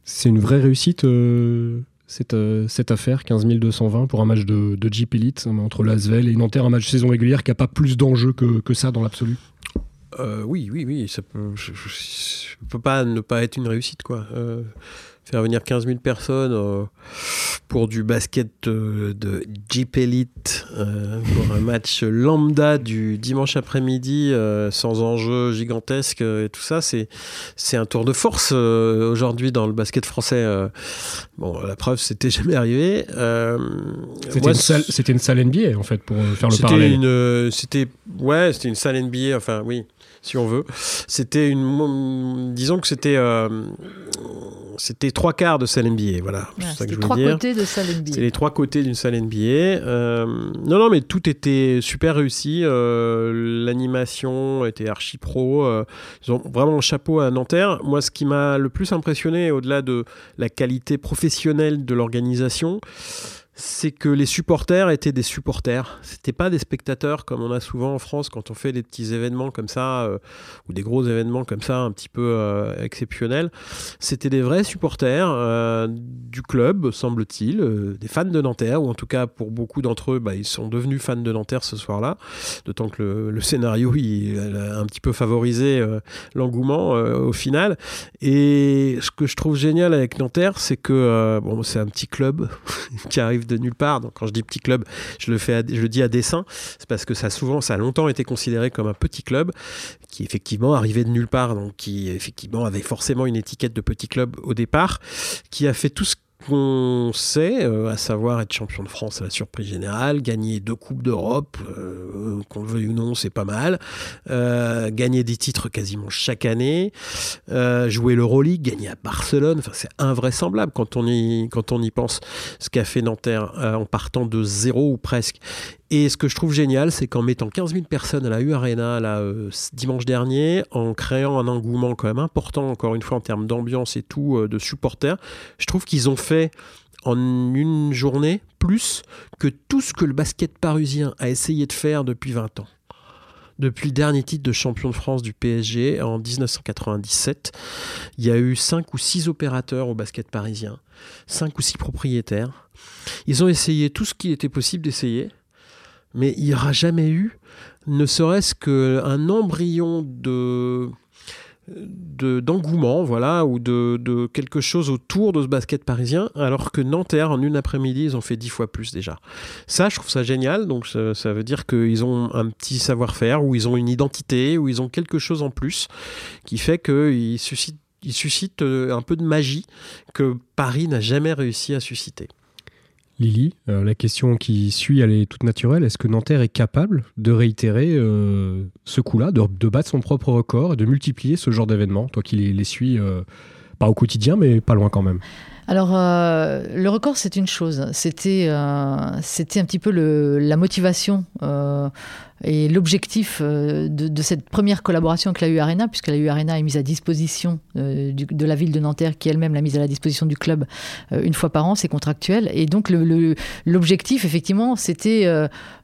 C'est une vraie réussite, euh, cette, euh, cette affaire, 15 220 pour un match de, Jeep Elite hein, entre l'Asvel et Nanterre, un match saison régulière qui n'a pas plus d'enjeux que, ça dans l'absolu. Euh, oui, oui, oui. Ça peut, pas ne pas être une réussite, quoi. Euh, faire venir 15 000 personnes euh, pour du basket euh, de Jeep Elite, euh, pour un match lambda du dimanche après-midi, euh, sans enjeu gigantesque et tout ça, c'est c'est un tour de force aujourd'hui dans le basket français. bon, la preuve, c'était jamais arrivé. C'était moi, une, salle- c'était une salle NBA, en fait, pour faire le c'était parallèle. une, c'était ouais, c'était une salle NBA. Enfin, oui, si on veut. C'était une, disons que c'était, euh, c'était trois quarts de salle NBA. Voilà, je C'était trois dire. côtés de salle NBA. C'est les trois côtés d'une salle NBA. Euh, non, non, mais tout était super réussi. Euh, L'animation était archi pro. Euh, ils ont vraiment un chapeau à Nanterre. Moi, ce qui m'a le plus impressionné, au-delà de la qualité professionnelle de l'organisation, c'est que les supporters étaient des supporters. C'était pas des spectateurs comme on a souvent en France quand on fait des petits événements comme ça euh, ou des gros événements comme ça un petit peu euh, exceptionnels. C'était des vrais supporters euh, du club, semble-t-il, des fans de Nanterre ou en tout cas pour beaucoup d'entre eux, bah, ils sont devenus fans de Nanterre ce soir-là. D'autant que le, scénario il, a un petit peu favorisé l'engouement au final. Et ce que je trouve génial avec Nanterre, c'est que bon, c'est un petit club qui arrive de nulle part. Donc quand je dis petit club, je le fais, à- je le dis à dessein. C'est parce que ça souvent, ça a longtemps été considéré comme un petit club qui effectivement arrivait de nulle part, donc qui effectivement avait forcément une étiquette de petit club au départ, qui a fait tout ce qu'on sait, euh, à savoir être champion de France à la surprise générale, gagner deux coupes d'Europe, euh, qu'on le veuille ou non, c'est pas mal, euh, gagner des titres quasiment chaque année, jouer l'Euroleague, gagner à Barcelone, c'est invraisemblable quand on y, quand on y pense, ce qu'a fait Nanterre en partant de zéro ou presque. Et ce que je trouve génial, c'est qu'en mettant 15 000 personnes à la U Arena là, euh, dimanche dernier, en créant un engouement quand même important, encore une fois en termes d'ambiance et tout, euh, de supporters, je trouve qu'ils ont fait en une journée plus que tout ce que le basket parisien a essayé de faire depuis 20 ans. Depuis le dernier titre de champion de France du PSG en 1997, il y a eu 5 ou 6 opérateurs au basket parisien, 5 ou 6 propriétaires. Ils ont essayé tout ce qu'il était possible d'essayer, mais il n'y aura jamais eu, ne serait-ce qu'un embryon de de- d'engouement voilà ou de, quelque chose autour de ce basket parisien alors que Nanterre en une après-midi ils ont fait dix fois plus déjà. Ça je trouve ça génial donc ça, ça veut dire qu'ils ont un petit savoir-faire ou ils ont une identité ou ils ont quelque chose en plus qui fait qu'ils suscitent ils suscitent euh, un peu de magie que Paris n'a jamais réussi à susciter Lily, euh, la question qui suit, elle est toute naturelle. Est-ce que Nanterre est capable de réitérer euh, ce coup-là, de, battre son propre record et de multiplier ce genre d'événements Toi qui les, suis, euh, pas au quotidien, mais pas loin quand même? Alors, le record, c'est une chose. C'était, c'était un petit peu la motivation et l'objectif euh, de, cette première collaboration avec la U Arena, puisque la U Arena est mise à disposition euh, de la ville de Nanterre, qui elle-même l'a mise à la disposition du club euh, une fois par an, c'est contractuel. Et donc l'objectif, effectivement, c'était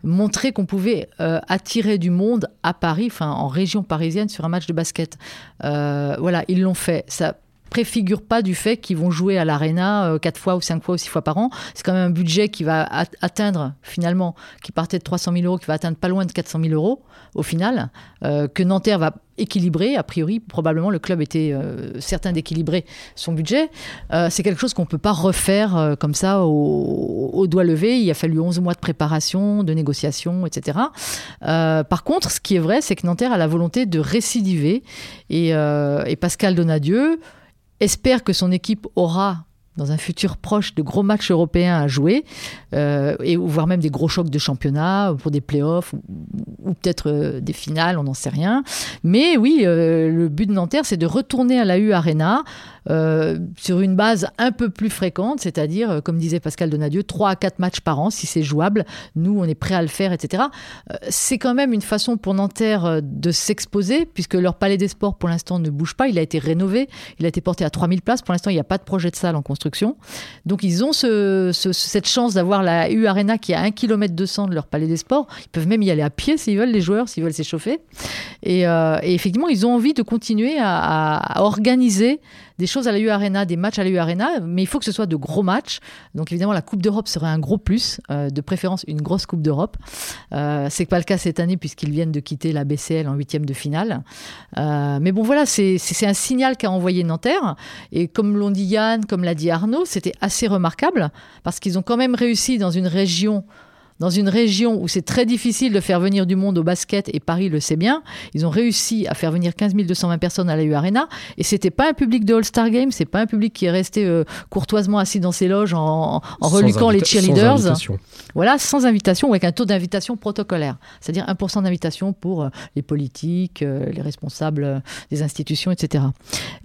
montrer qu'on pouvait attirer du monde à Paris, enfin en région parisienne, sur un match de basket. voilà, ils l'ont fait. Ça préfigure pas du fait qu'ils vont jouer à l'Arena euh, quatre fois ou cinq fois ou six fois par an. C'est quand même un budget qui va atteindre finalement, qui partait de 300 000 euros, qui va atteindre pas loin de 400 000 euros au final, euh, que Nanterre va équilibrer. A priori, probablement, le club était euh, certain d'équilibrer son budget. c'est quelque chose qu'on ne peut pas refaire comme ça au, doigt levé. Il a fallu 11 mois de préparation, de négociation, etc. par contre, ce qui est vrai, c'est que Nanterre a la volonté de récidiver. Et, et Pascal Donadieu, espère que son équipe aura dans un futur proche de gros matchs européens à jouer, euh, et voire même des gros chocs de championnat pour des playoffs ou, ou peut-être euh, des finales, on n'en sait rien. Mais oui, euh, le but de Nanterre, c'est de retourner à la U Arena sur une base un peu plus fréquente, c'est-à-dire, comme disait Pascal Donadieu, 3 à 4 matchs par an, si c'est jouable. Nous, on est prêt à le faire, etc. c'est quand même une façon pour Nanterre de s'exposer, puisque leur palais des sports, pour l'instant, ne bouge pas. Il a été rénové, il a été porté à 3000 places. Pour l'instant, il n'y a pas de projet de salle en construction donc ils ont cette chance d'avoir la U Arena qui est à 1 km 200 de leur palais des sports. Ils peuvent même y aller à pied s'ils veulent, les joueurs, s'ils veulent s'échauffer. Et, euh, effectivement, ils ont envie de continuer à organiser des choses à la U Arena, des matchs à la U Arena, mais il faut que ce soit de gros matchs. Donc évidemment, la Coupe d'Europe serait un gros plus, euh, de préférence une grosse Coupe d'Europe. Euh, c'est pas le cas cette année puisqu'ils viennent de quitter la BCL en huitième de finale. Euh, mais bon, voilà, c'est un signal qu'a envoyé Nanterre. Et comme l'ont dit Yann, comme l'a dit Arnaud, c'était assez remarquable parce qu'ils ont quand même réussi dans une région dans une région où c'est très difficile de faire venir du monde au basket, et Paris le sait bien, ils ont réussi à faire venir 15 220 personnes à la U Arena, et c'était pas un public de All-Star Game, c'est pas un public qui est resté euh, courtoisement assis dans ses loges en, en reluquant les cheerleaders. Sans voilà, sans invitation, ou avec un taux d'invitation protocolaire, c'est-à-dire 1% d'invitation pour euh, les politiques, euh, les responsables des institutions, etc.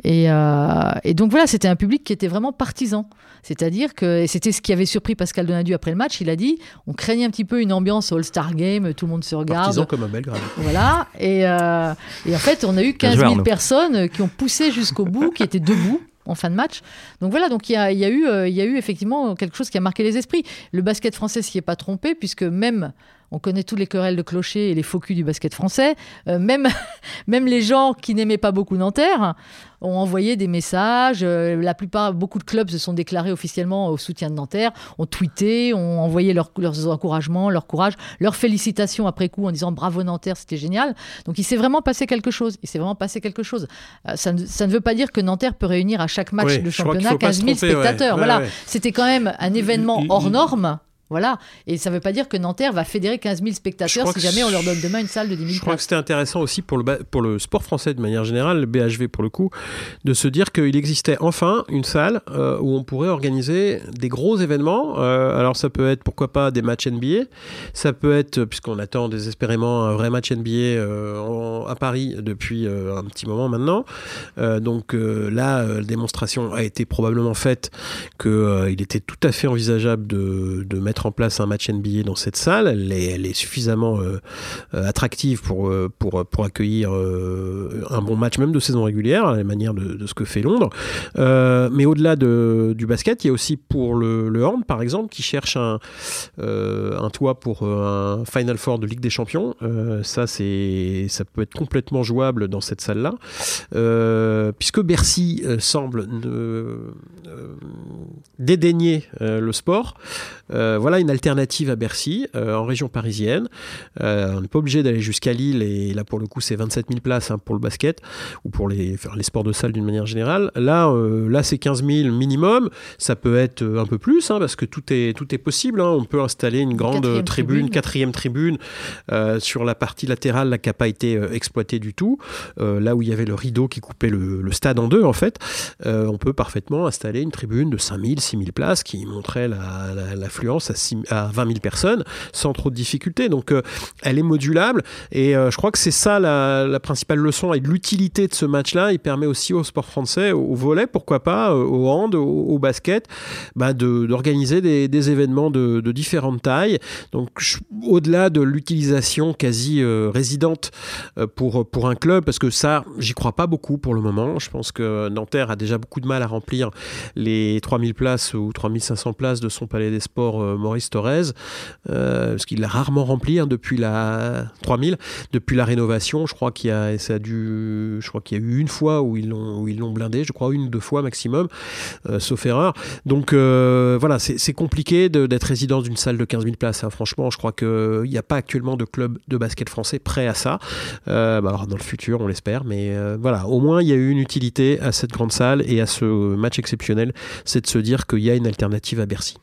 Et, et donc voilà, c'était un public qui était vraiment partisan. C'est-à-dire que, et c'était ce qui avait surpris Pascal Donadieu après le match, il a dit on craignait un petit peu une ambiance All-Star Game, tout le monde se regarde. Partisan comme un Belgrade. Voilà. Et, euh, et en fait, on a eu 15 000 personnes qui ont poussé jusqu'au bout, qui étaient debout en fin de match. Donc voilà, donc il y a, y a, eu, euh, il y a eu effectivement quelque chose qui a marqué les esprits. Le basket français s'y est pas trompé, puisque même on connaît tous les querelles de clocher et les faux culs du basket français. Euh, même, même les gens qui n'aimaient pas beaucoup Nanterre ont envoyé des messages. Euh, la plupart, beaucoup de clubs se sont déclarés officiellement au soutien de Nanterre, ont tweeté, ont envoyé leurs encouragements, leur courage, leurs félicitations après coup en disant bravo Nanterre, c'était génial. Donc il s'est vraiment passé quelque chose. Il s'est vraiment passé quelque chose. Euh, ça, ne, veut pas dire que Nanterre peut réunir à chaque match de championnat 15 000 spectateurs. voilà, c'était quand même un événement hors norme. Voilà. Et ça ne veut pas dire que Nanterre va fédérer 15 000 spectateurs si jamais on leur donne demain une salle de 10 000 Je crois que c'était intéressant aussi pour le, pour le sport français de manière générale, le BHV pour le coup, de se dire qu'il existait enfin une salle euh, où on pourrait organiser des gros événements. Euh, alors ça peut être pourquoi pas des matchs NBA, ça peut être, puisqu'on attend désespérément un vrai match NBA euh, à Paris depuis un petit moment maintenant. donc là, la démonstration a été probablement faite qu'il était tout à fait envisageable de, de mettre en place un match NBA dans cette salle. Elle est, suffisamment euh, euh, attractive pour, euh, pour, pour accueillir un bon match, même de saison régulière, à la manière de, ce que fait Londres. mais au-delà de, du basket, il y a aussi pour le, le hand, par exemple, qui cherche un, un toit pour un Final Four de Ligue des Champions. ça, ça peut être complètement jouable dans cette salle-là. puisque Bercy semble dédaigner le sport voilà une alternative à Bercy, en région parisienne. on n'est pas obligé d'aller jusqu'à Lille, et là pour le coup c'est 27 000 places hein, pour le basket, ou pour les, les sports de salle d'une manière générale. Là, là c'est 15 000 minimum, ça peut être un peu plus, hein, parce que tout est, tout est possible. Hein. On peut installer une grande tribune, tribune, quatrième tribune, sur la partie latérale là, qui n'a pas été exploitée du tout, là où il y avait le rideau qui coupait le, stade en deux en fait. on peut parfaitement installer une tribune de 5000, 6000 places qui montrait l'affluence à, 20 000 personnes sans trop de difficultés. Donc euh, elle est modulable et euh, je crois que c'est ça la, principale leçon et l'utilité de ce match-là. Il permet aussi au sport français, au, volet, pourquoi pas, euh, au hand, au, basket, bah d'organiser des, événements de, différentes tailles. Donc au-delà de l'utilisation quasi résidente pour, pour un club, parce que ça, j'y crois pas beaucoup pour le moment. Je pense que Nanterre a déjà beaucoup de mal à remplir les 3000 places ou 3500 places de son palais des sports Maurice Thorez, euh, parce qu'il l'a rarement rempli hein, depuis la 3000, depuis la rénovation. Je crois qu'il y a, ça a dû, je crois qu'il y a eu une fois où ils l'ont, où ils l'ont blindé, je crois une ou deux fois maximum, euh, sauf erreur. Donc voilà, c'est compliqué d'être résident d'une salle de 15 000 places. Hein. Franchement, je crois qu'il n'y a pas actuellement de club de basket français prêt à ça. Bah, alors dans le futur, on l'espère, mais voilà, au moins il y a eu une utilité à cette grande salle et à ce match exceptionnel, c'est de se dire qu'il y a une alternative à Bercy.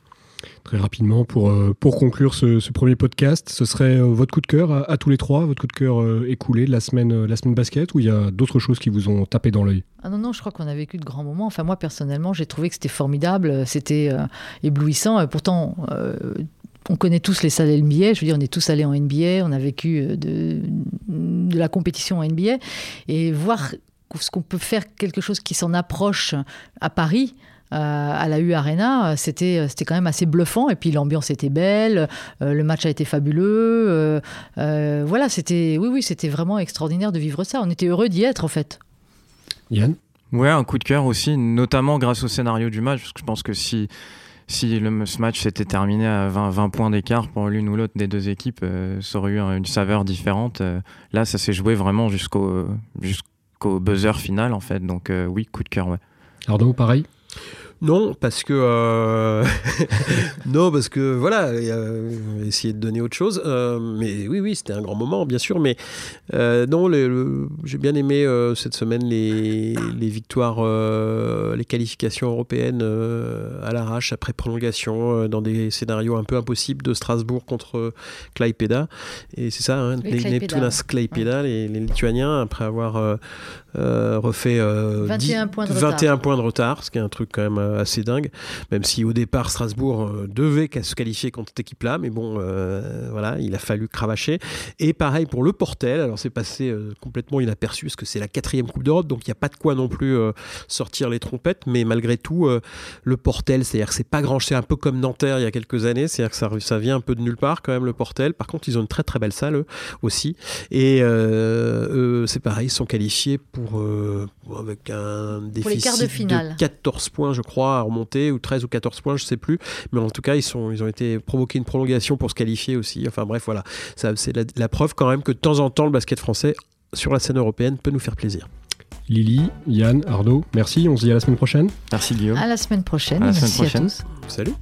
Très rapidement, pour, euh, pour conclure ce, premier podcast, ce serait euh, votre coup de cœur à, tous les trois, votre coup de cœur euh, écoulé de la semaine, la semaine basket, ou il y a d'autres choses qui vous ont tapé dans l'œil? Ah non, non, je crois qu'on a vécu de grands moments. Enfin, moi, personnellement, j'ai trouvé que c'était formidable, c'était éblouissant. Pourtant, on connaît tous les salles NBA, je veux dire, on est tous allés en NBA, on a vécu de, de la compétition en NBA, et voir ce qu'on peut faire quelque chose qui s'en approche à Paris, à la U Arena, c'était c'était quand même assez bluffant. Et puis l'ambiance était belle, euh, le match a été fabuleux. Euh, voilà, c'était oui oui, c'était vraiment extraordinaire de vivre ça. On était heureux d'y être en fait. Yann? Ouais, un coup de cœur aussi, notamment grâce au scénario du match, parce que je pense que si si le, ce match s'était terminé à 20, 20 points d'écart pour l'une ou l'autre des deux équipes, ça aurait eu une saveur différente. là, ça s'est joué vraiment jusqu'au jusqu'au buzzer final, en fait. Donc, oui, coup de cœur, ouais. Arnaud, pareil? Non, parce que euh, non, parce que voilà, euh, essayer de donner autre chose. Euh, mais oui, oui, c'était un grand moment, bien sûr. Mais non, j'ai bien aimé cette semaine les, les victoires, les qualifications européennes à l'arrache après prolongation dans des scénarios un peu impossibles de Strasbourg contre Klaipeda. Et c'est ça, hein, les, Neptunas Klaipeda, les, les, Lituaniens, après avoir refait 21, points de, 21 points de retard, ce qui est un truc quand même assez dingue, même si au départ Strasbourg euh, devait se qualifier contre cette équipe-là, mais bon, euh, voilà, il a fallu cravacher. Et pareil pour le Portel, alors c'est passé euh, complètement inaperçu parce que c'est la quatrième Coupe d'Europe, donc il n'y a pas de quoi non plus sortir les trompettes, mais malgré tout, le Portel, c'est-à-dire que c'est pas grand, c'est un peu comme Nanterre il y a quelques années, c'est-à-dire que ça, ça vient un peu de nulle part quand même le Portel. Par contre, ils ont une très très belle salle eux, aussi, et c'est pareil, ils sont qualifiés pour avec un déficit de, 14 points, je crois, à remonter, ou 13 ou 14 points, je sais plus. Mais en tout cas, ils, sont, ils ont été provoqués une prolongation pour se qualifier aussi. Enfin bref, voilà. C'est la, preuve quand même que de temps en temps, le basket français sur la scène européenne peut nous faire plaisir. Lily, Yann, Arnaud, merci. On se dit à la semaine prochaine. Merci Guillaume. À la semaine prochaine. merci à tous. Salut.